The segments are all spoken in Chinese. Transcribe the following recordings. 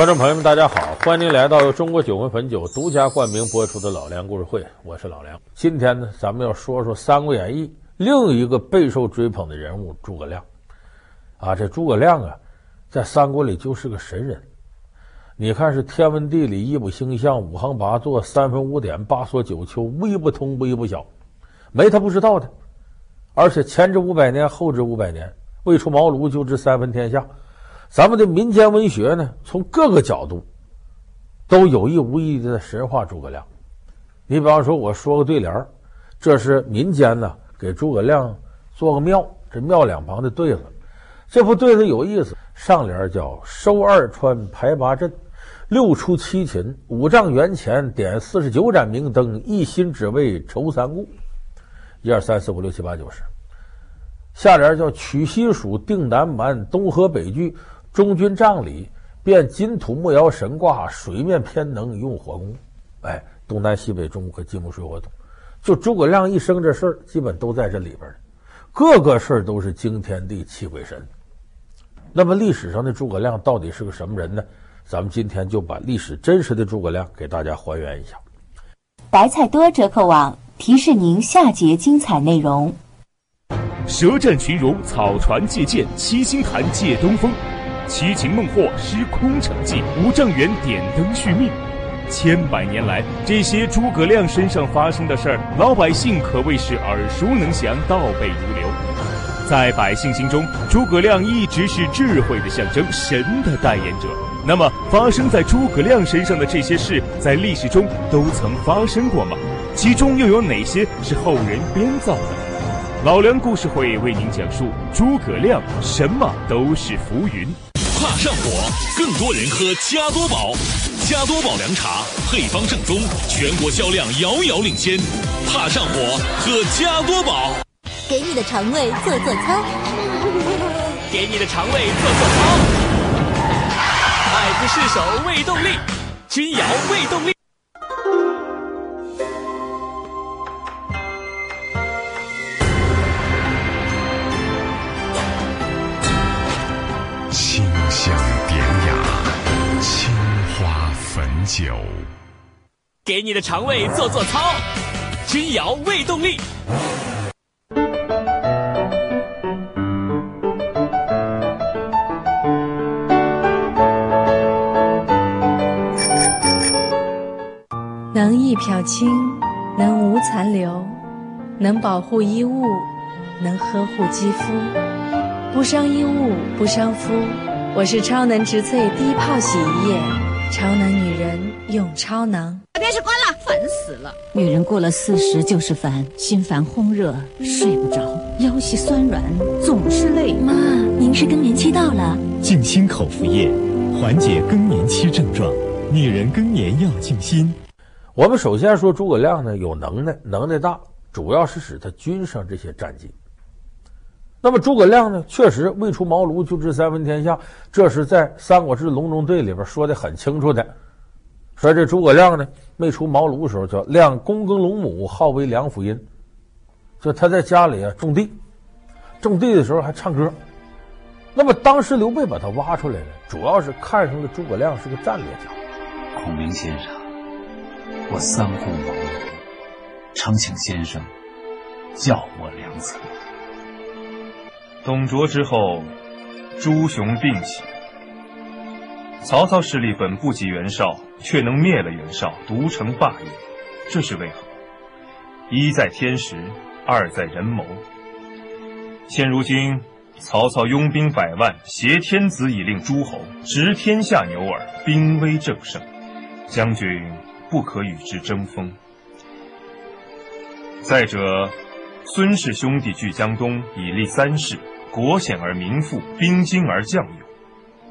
观众朋友们，大家好，欢迎您来到由中国酒魂汾酒独家冠名播出的老梁故事会，我是老梁。今天呢，咱们要说说《三国演义》另一个备受追捧的人物诸葛亮。啊，这诸葛亮啊，在三国里就是个神人。你看，是天文地理、一卜星象、五行八作、三分五点、八索九丘，微不通，微不晓，没他不知道的。而且前知五百年，后知五百年，未出茅庐就知三分天下。咱们的民间文学呢，从各个角度都有意无意的神话诸葛亮。你比方说，我说个对联儿，这是民间呢给诸葛亮做个庙，这庙两旁的对子。这副对子有意思，上联叫“收二川，排八阵，六出七擒，五丈原前点四十九盏明灯，一心只为酬三顾”。一二三四五六七八九十。下联叫“取西蜀，定南蛮，东河北拒。”中军帐里变金土木爻神卦，水面偏能用火攻。哎，东南西北中可金木水火土，就诸葛亮一生这事儿，基本都在这里边儿。各个事儿都是惊天地泣鬼神。那么历史上的诸葛亮到底是个什么人呢？咱们今天就把历史真实的诸葛亮给大家还原一下。白菜多折扣网提示您下节精彩内容：舌战群儒，草船借箭，七星坛借东风。七擒孟获，失空城计，五丈原点灯续命。千百年来，这些诸葛亮身上发生的事儿，老百姓可谓是耳熟能详，倒背如流。在百姓心中，诸葛亮一直是智慧的象征，神的代言者。那么，发生在诸葛亮身上的这些事，在历史中都曾发生过吗？其中又有哪些是后人编造的？老梁故事会为您讲述诸葛亮，什么都是浮云。怕上火，更多人喝加多宝。加多宝凉茶配方正宗，全国销量遥遥领先。怕上火，喝加多宝。给你的肠胃做做操，给你的肠胃做做操。爱不释手胃动力，君瑶胃动力。酒，给你的肠胃做做操，君瑶胃动力。能一漂清，能无残留，能保护衣物，能呵护肌肤，不伤衣物，不伤肤。我是超能植萃低泡洗衣液。超能女人用超能，把电视关了，烦死了。女人过了四十就是烦，心烦烘热，睡不着，腰膝酸软，总是累。妈，您是更年期到了，静心口服液，缓解更年期症状。女人更年要静心。我们首先说诸葛亮呢，有能耐，能耐大，主要是使他军上这些战绩。那么诸葛亮呢，确实未出茅庐就知三分天下，这是在《三国志·隆中对》里边说的很清楚的。说这诸葛亮呢，没出茅庐的时候叫亮躬耕陇亩，号为梁甫吟，就他在家里啊种地，种地的时候还唱歌。那么当时刘备把他挖出来了，主要是看上了诸葛亮是个战略家。孔明先生，我三顾茅庐，诚请先生教我良策。董卓之后，诸雄并起。曹操势力本不及袁绍，却能灭了袁绍，独成霸业，这是为何？一在天时，二在人谋。现如今，曹操拥兵百万，挟天子以令诸侯，执天下牛耳，兵威正盛，将军不可与之争锋。再者，孙氏兄弟据江东，以立三世。国险而民富，兵精而将勇，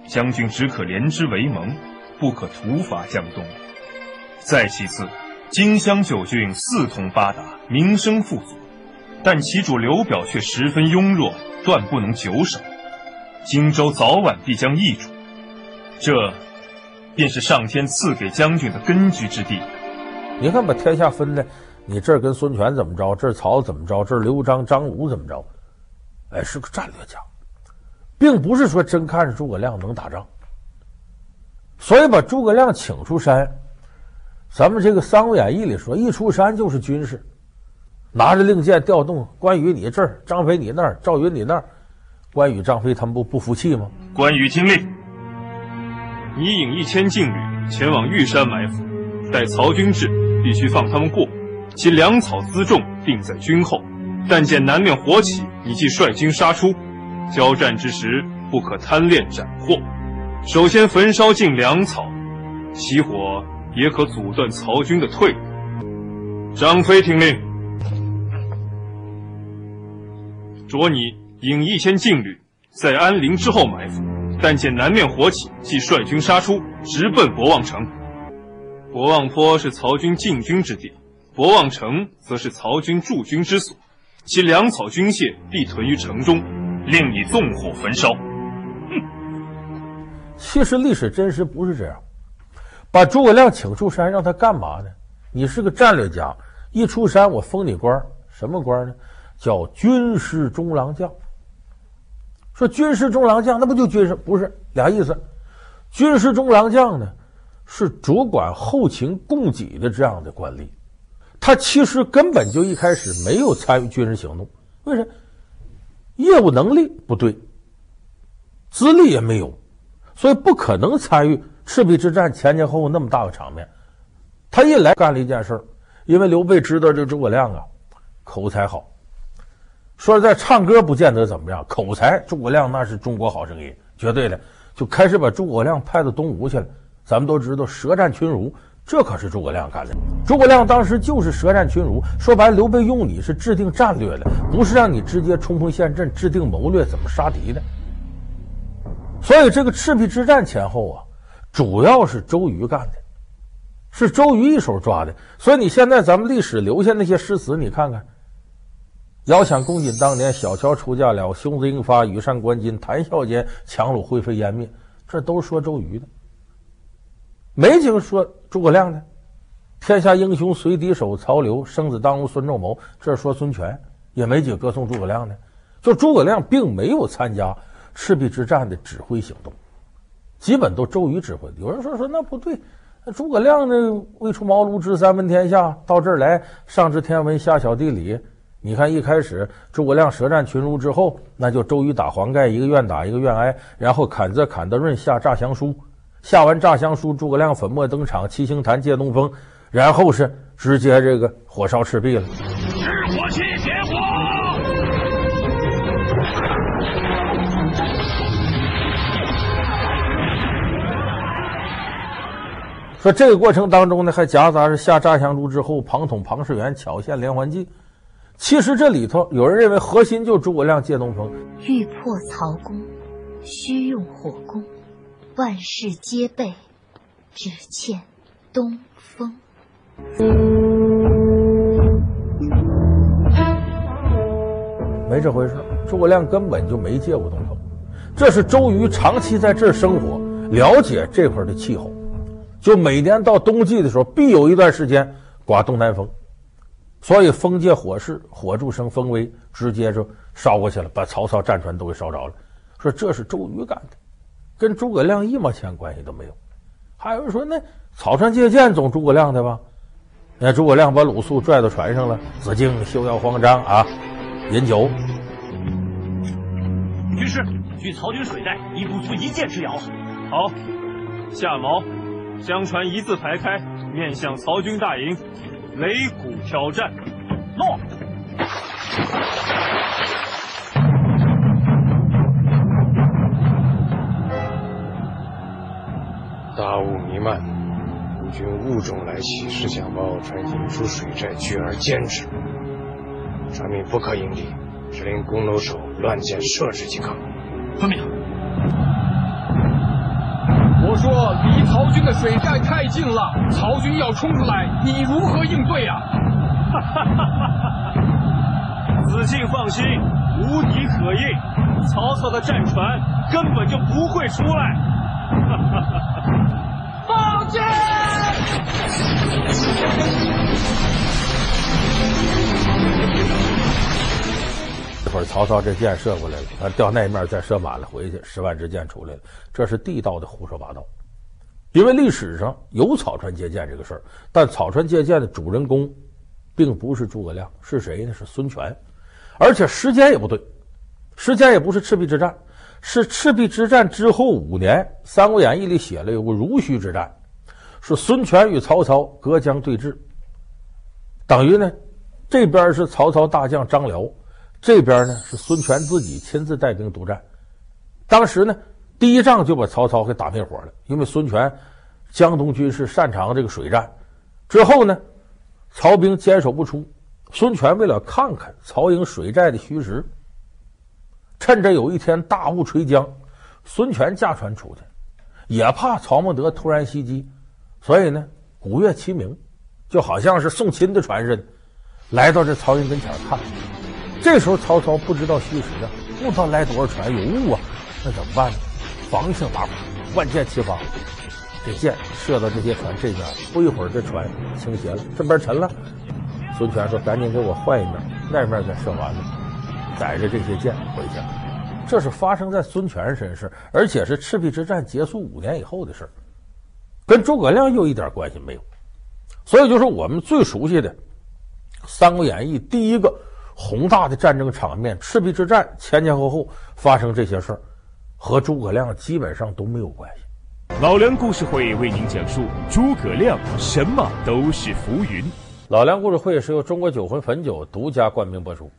将军只可联之为盟，不可图伐江东。再其次，荆襄九郡四通八达，民生富足，但其主刘表却十分庸弱，断不能久守。荆州早晚必将易主，这便是上天赐给将军的根据之地。你看，把天下分的，你这儿跟孙权怎么着，这儿曹怎么着，这儿刘璋、张鲁怎么着。哎，是个战略家，并不是说真看着诸葛亮能打仗。所以把诸葛亮请出山。咱们这个《三国演义》里说，一出山就是军事，拿着令箭调动。关羽你这儿，张飞你那儿，赵云你那儿。关羽、张飞他们不不服气吗？关羽听令，你引一千劲旅前往玉山埋伏，待曹军至，必须放他们过。其粮草辎重，定在军后。但见南面火起，你即率军杀出。交战之时，不可贪恋斩获。首先焚烧尽粮草，起火也可阻断曹军的退路。张飞听令，着你引一千劲旅，在安陵之后埋伏。但见南面火起，即率军杀出，直奔博望城。博望坡是曹军进军之地。博望城则是曹军驻军之所，其粮草军械必屯于城中，令你纵火焚烧。哼！其实历史真实不是这样。把诸葛亮请出山，让他干嘛呢？你是个战略家，一出山我封你官，什么官呢？叫军师中郎将。说军师中郎将，那不就军师？不是俩意思。军师中郎将呢，是主管后勤供给的这样的官吏。他其实根本就一开始没有参与军事行动，为什么？业务能力不对，资历也没有，所以不可能参与赤壁之战前前后后那么大的场面。他一来干了一件事，因为刘备知道这诸葛亮啊，口才好，说实在唱歌不见得怎么样，口才诸葛亮那是中国好声音，绝对的，就开始把诸葛亮派到东吴去了。咱们都知道舌战群儒。这可是诸葛亮干的。诸葛亮当时就是舌战群儒，说白了，刘备用你是制定战略的，不是让你直接冲锋陷阵、制定谋略怎么杀敌的。所以这个赤壁之战前后啊，主要是周瑜干的，是周瑜一手抓的。所以你现在咱们历史留下那些诗词，你看看：“遥想公瑾当年，小乔出嫁了，雄姿英发，羽扇纶巾，谈笑间，樯橹灰飞烟灭。”这都是说周瑜的。没几个说诸葛亮的，天下英雄随敌手，曹刘生子当如孙仲谋。这说孙权，也没几个歌颂诸葛亮的。就诸葛亮并没有参加赤壁之战的指挥行动，基本都周瑜指挥的。有人说说那不对，诸葛亮呢？未出茅庐知三分天下，到这儿来上知天文下晓地理。你看一开始诸葛亮舌战群儒之后，那就周瑜打黄盖，一个愿打一个愿挨，然后砍则砍得润下诈降书。下完诈降书，诸葛亮粉墨登场，七星坛借东风，然后是直接这个火烧赤壁了。火器点火！说这个过程当中呢，还夹杂着下诈降书之后，庞统、庞士元巧献连环计。其实这里头有人认为核心就诸葛亮借东风，欲破曹公，须用火攻。万事皆备，只欠东风。没这回事，诸葛亮根本就没借过东风。这是周瑜长期在这儿生活，了解这块的气候，就每年到冬季的时候，必有一段时间刮东南风，所以风借火势，火助生风威，直接就烧过去了，把曹操战船都给烧着了。说这是周瑜干的。跟诸葛亮一毛钱关系都没有，还有人说那草船借箭总诸葛亮的吧？那诸葛亮把鲁肃拽到船上了，子敬休要慌张啊，饮酒。军师，距曹军水寨已不足一箭之遥。好，下锚，将船一字排开，面向曹军大营，擂鼓挑战。落。大雾弥漫，吴军雾中来袭，是想把我船引出水寨，拒而歼之。传命不可迎敌，只令弓弩手乱箭射之即可。遵命。我说离曹军的水寨太近了，曹军要冲出来，你如何应对啊？哈哈哈哈哈！子敬放心，无敌可应，曹操的战船根本就不会出来。哈哈哈哈！放箭！一会儿曹操这箭射过来了，他掉那面再射满了回去，十万支箭出来了。这是地道的胡说八道。因为历史上有草船借箭这个事儿，但草船借箭的主人公并不是诸葛亮，是谁呢？是孙权，而且时间也不对，时间也不是赤壁之战，是赤壁之战之后五年，《三国演义》里写了有个濡须之战，是孙权与曹操隔江对峙，等于呢，这边是曹操大将张辽，这边呢是孙权自己亲自带兵督战，当时呢。第一仗就把曹操给打灭火了，因为孙权江东军是擅长这个水战。之后呢，曹兵坚守不出，孙权为了看看曹营水寨的虚实，趁着有一天大雾垂江，孙权驾船出去，也怕曹孟德突然袭击，所以呢，鼓乐齐鸣，就好像是送亲的船似的，来到这曹营跟前看。这时候曹操不知道虚实啊，不知道来多少船，有雾啊，那怎么办呢？防御性打法，万箭齐发，这箭射到这些船这边，不一会儿这船倾斜了，这边沉了。孙权说：“赶紧给我换一面，那面再射完了，载着这些剑回去。”这是发生在孙权身上，而且是赤壁之战结束五年以后的事儿，跟诸葛亮又一点关系没有。所以就是我们最熟悉的《三国演义》第一个宏大的战争场面——赤壁之战，前前后后发生这些事儿。和诸葛亮基本上都没有关系。老梁故事会为您讲述诸葛亮什么都是浮云。老梁故事会是由中国酒魂汾酒独家冠名播出。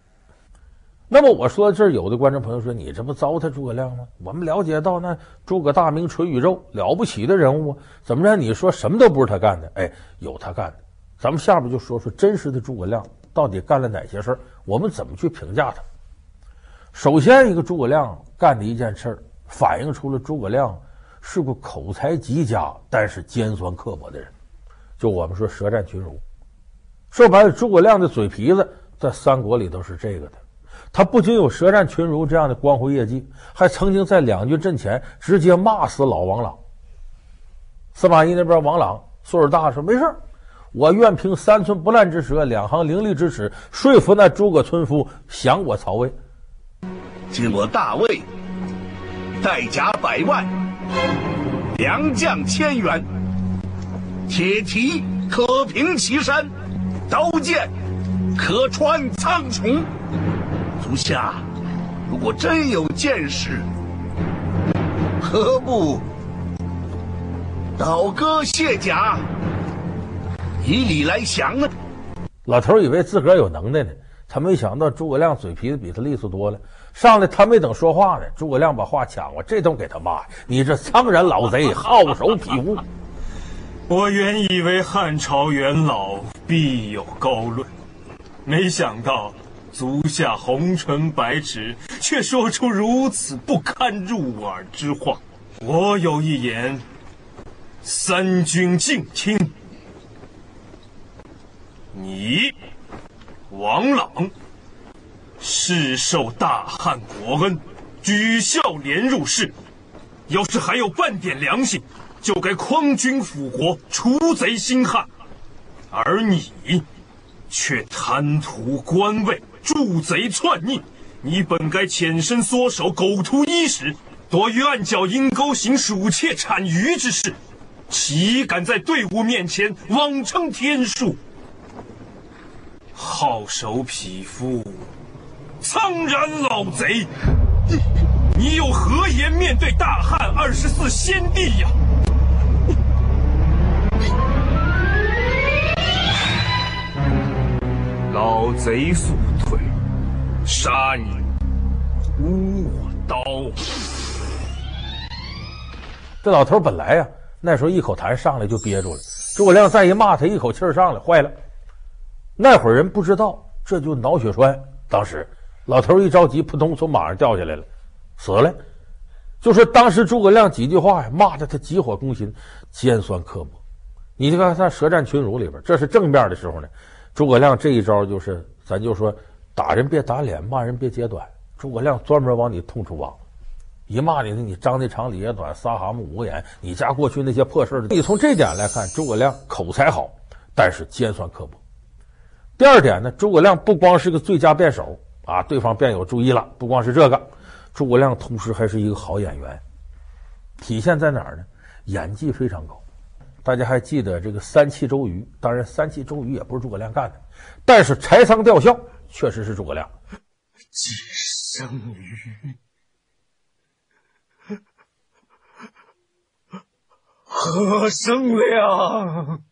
那么我说这儿，有的观众朋友说：“你这不糟蹋诸葛亮吗？”我们了解到那诸葛大名垂宇宙，了不起的人物，怎么着？你说什么都不是他干的？哎，有他干的。咱们下边就说说真实的诸葛亮到底干了哪些事儿，我们怎么去评价他？首先，一个诸葛亮干的一件事儿。反映出了诸葛亮是个口才极佳，但是尖酸刻薄的人。就我们说舌战群儒，说白了，诸葛亮的嘴皮子在三国里都是这个的。他不仅有舌战群儒这样的光辉业绩，还曾经在两军阵前直接骂死老王朗。司马懿那边王朗岁数大，说没事我愿凭三寸不烂之舌，两行凌厉之齿，说服那诸葛村夫降我曹魏。今我大魏。带甲百万，良将千员，铁蹄可平岐山，刀剑可穿苍穹。足下如果真有见识，何不倒戈卸甲，以礼来降呢？老头以为自个儿有能耐呢，他没想到诸葛亮嘴皮子比他利索多了。上来，他没等说话呢，诸葛亮把话抢过，这都给他骂：“你这苍然老贼，好手匹夫！”我原以为汉朝元老必有高论，没想到足下红唇白齿，却说出如此不堪入耳之话。我有一言，三军静听。你，王朗。世受大汉国恩，举孝廉入仕，要是还有半点良心，就该匡君辅国，除贼兴汉。而你，却贪图官位，助贼篡逆。你本该潜身缩首，苟图衣食，躲于暗角阴沟，行鼠窃产鱼之事，岂敢在队伍面前妄称天数？好手匹夫！苍然老贼，你有何颜面对大汉二十四先帝呀？老贼速，杀你无刀。这老头本来呀，那时候一口痰上来就憋住了。诸葛亮再一骂他，一口气上来，坏了。那会儿人不知道，这就脑血栓，当时。老头一着急，扑通从马上掉下来了，死了。就说当时诸葛亮几句话呀，骂得他急火攻心，尖酸刻薄。你就看他舌战群儒里边，这是正面的时候呢。诸葛亮这一招就是，咱就说打人别打脸，骂人别揭短。诸葛亮专门往你痛处挖，一骂你，你张内长李野短，仨蛤蟆五个眼。你家过去那些破事，你从这点来看，诸葛亮口才好，但是尖酸刻薄。第二点呢，诸葛亮不光是个最佳辩手。啊，对方辩友注意了。不光是这个，诸葛亮同时还是一个好演员。体现在哪儿呢？演技非常高。大家还记得这个三气周瑜？当然，三气周瑜也不是诸葛亮干的，但是柴桑吊孝确实是诸葛亮。既生瑜，何生亮？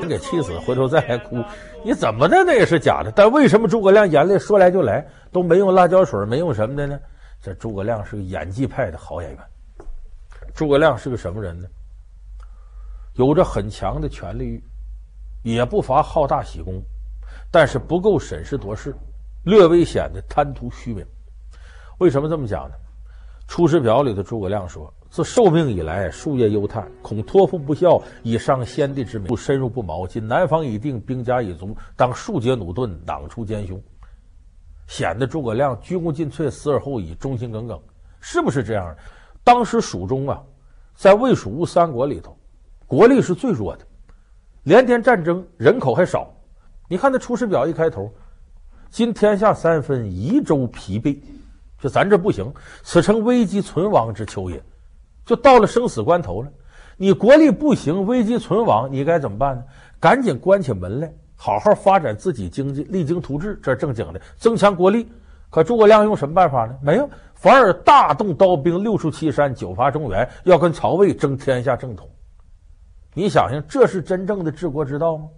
真给气死，回头再来哭，你怎么的那也是假的。但为什么诸葛亮眼泪说来就来，都没用辣椒水，没用什么的呢？这诸葛亮是个演技派的好演员。诸葛亮是个什么人呢？有着很强的权力欲，也不乏好大喜功，但是不够审时度势，略微显得贪图虚名。为什么这么讲呢？《出师表》里的诸葛亮说。自受命以来，夙夜忧叹，恐托付不效，以伤先帝之名，不深入不毛。今南方已定，兵家已足，当数节弩盾，挡出奸凶，显得诸葛亮鞠躬尽瘁，死而后已，忠心耿耿，是不是这样？当时蜀中啊，在魏蜀吴三国里头，国力是最弱的，连天战争，人口还少。你看那《出师表》一开头，今天下三分，夷州疲惫，就咱这不行，此诚危机存亡之秋也。就到了生死关头了，你国力不行，危机存亡，你该怎么办呢？赶紧关起门来，好好发展自己经济，励精图治，这正经的，增强国力。可诸葛亮用什么办法呢？没有，反而大动刀兵，六出祁山，九伐中原，要跟曹魏争天下正统。你想想，这是真正的治国之道吗？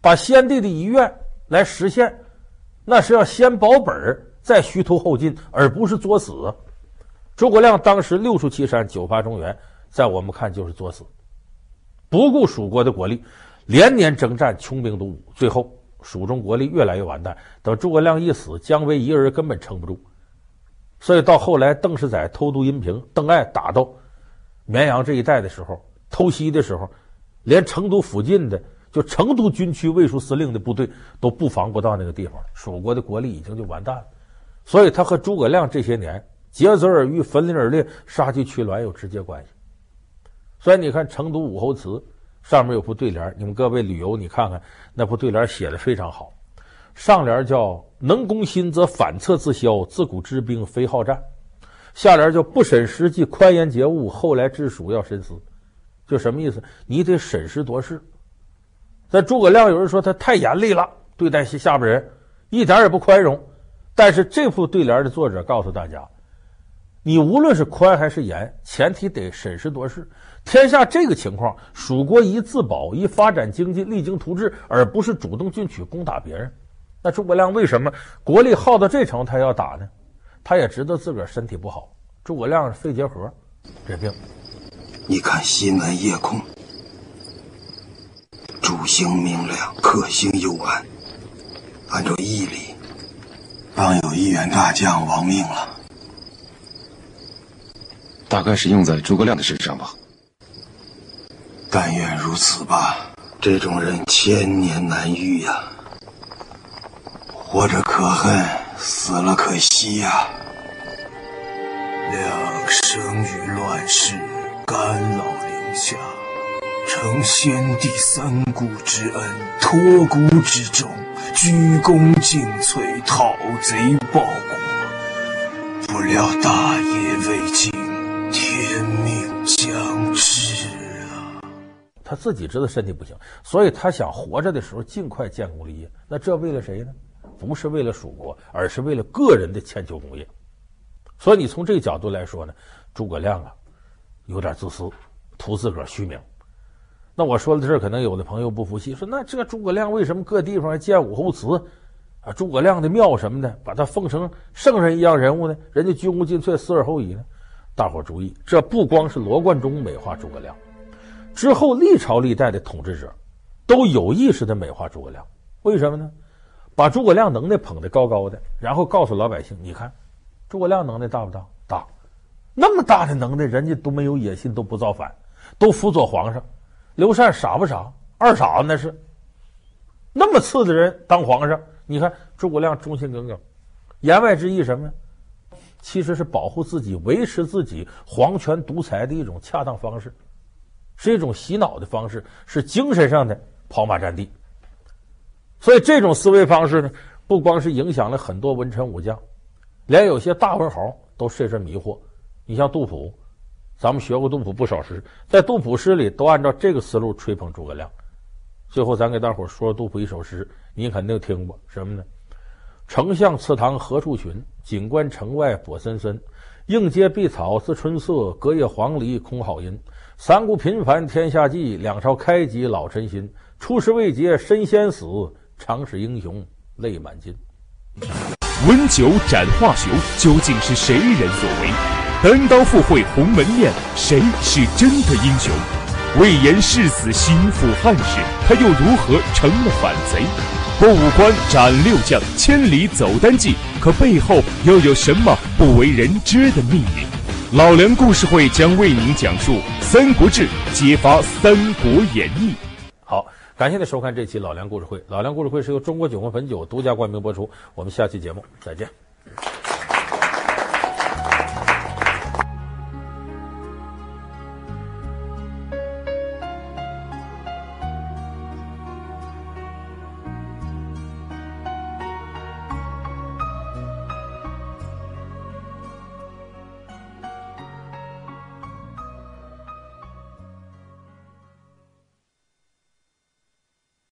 把先帝的遗愿来实现，那是要先保本再虚图后进，而不是作死。诸葛亮当时六出祁山，九伐中原，在我们看就是作死，不顾蜀国的国力，连年征战，穷兵黩武，最后蜀中国力越来越完蛋。等诸葛亮一死，姜维一个人根本撑不住。所以到后来，邓世载偷渡阴平，邓艾打到绵阳这一带的时候，偷袭的时候，连成都附近的就成都军区卫戍司令的部队都布防不到那个地方，蜀国的国力已经就完蛋了。所以他和诸葛亮这些年。竭泽而渔，焚林而猎，杀鸡取卵有直接关系。所以你看《成都武侯祠》上面有副对联，你们各位旅游你看看那副对联写的非常好。上联叫“能攻心则反侧自消，自古知兵非好战”，下联叫“不审时机，宽严节物，后来治蜀要深思”。就什么意思？你得审时度势。在诸葛亮有人说他太严厉了，对待下边人一点也不宽容。但是这副对联的作者告诉大家。你无论是宽还是严，前提得审时度势。天下这个情况，蜀国宜自保，宜发展经济，励精图治，而不是主动进取攻打别人。那诸葛亮为什么国力耗到这程他要打呢？他也知道自个儿身体不好。诸葛亮肺结核，这病。你看西门夜空，主星明亮，客星幽暗。按照义理，当有一员大将亡命了。大概是用在诸葛亮的身上吧。但愿如此吧。这种人千年难遇呀。活着可恨，死了可惜呀。两生于乱世，甘老林下，承先帝三顾之恩，托孤之重，鞠躬尽瘁，讨贼报国。不料大业未竟。他自己知道身体不行，所以他想活着的时候尽快建功立业。那这为了谁呢？不是为了蜀国，而是为了个人的千秋功业。所以你从这个角度来说呢，诸葛亮啊，有点自私，图自个儿虚名。那我说到这，可能有的朋友不服气，说那这诸葛亮为什么各地方建武侯祠啊？诸葛亮的庙什么的，把他奉成圣人一样人物呢？人家鞠躬尽瘁，死而后已呢？大伙注意，这不光是罗贯中美化诸葛亮，之后历朝历代的统治者都有意识的美化诸葛亮。为什么呢？把诸葛亮能耐捧得高高的，然后告诉老百姓：“你看，诸葛亮能耐大不大？大，那么大的能耐，人家都没有野心，都不造反，都辅佐皇上。刘禅傻不傻？二傻子那是。那么次的人当皇上，你看诸葛亮忠心耿耿，言外之意什么呀？”其实是保护自己、维持自己皇权独裁的一种恰当方式，是一种洗脑的方式，是精神上的跑马占地。所以这种思维方式呢，不光是影响了很多文臣武将，连有些大文豪都深深迷惑。你像杜甫，咱们学过杜甫不少诗，在杜甫诗里都按照这个思路吹捧诸葛亮。最后，咱给大伙儿说杜甫一首诗，你肯定听过什么呢？丞相祠堂何处寻？锦官城外柏森森。应阶碧草自春色，隔叶黄鹂空好音。三顾频繁天下计，两朝开济老臣心。出师未捷身先死，长使英雄泪满襟。温酒斩华雄，究竟是谁人所为？单刀赴会鸿门宴，谁是真的英雄？魏延誓死心腹汉室，他又如何成了反贼？过五关斩六将，千里走单骑，可背后又有什么不为人知的秘密？老梁故事会将为您讲述《三国志》，揭发《三国演义》。好，感谢您收看这期老梁故事会。老梁故事会是由中国酒魂汾酒独家冠名播出。我们下期节目再见。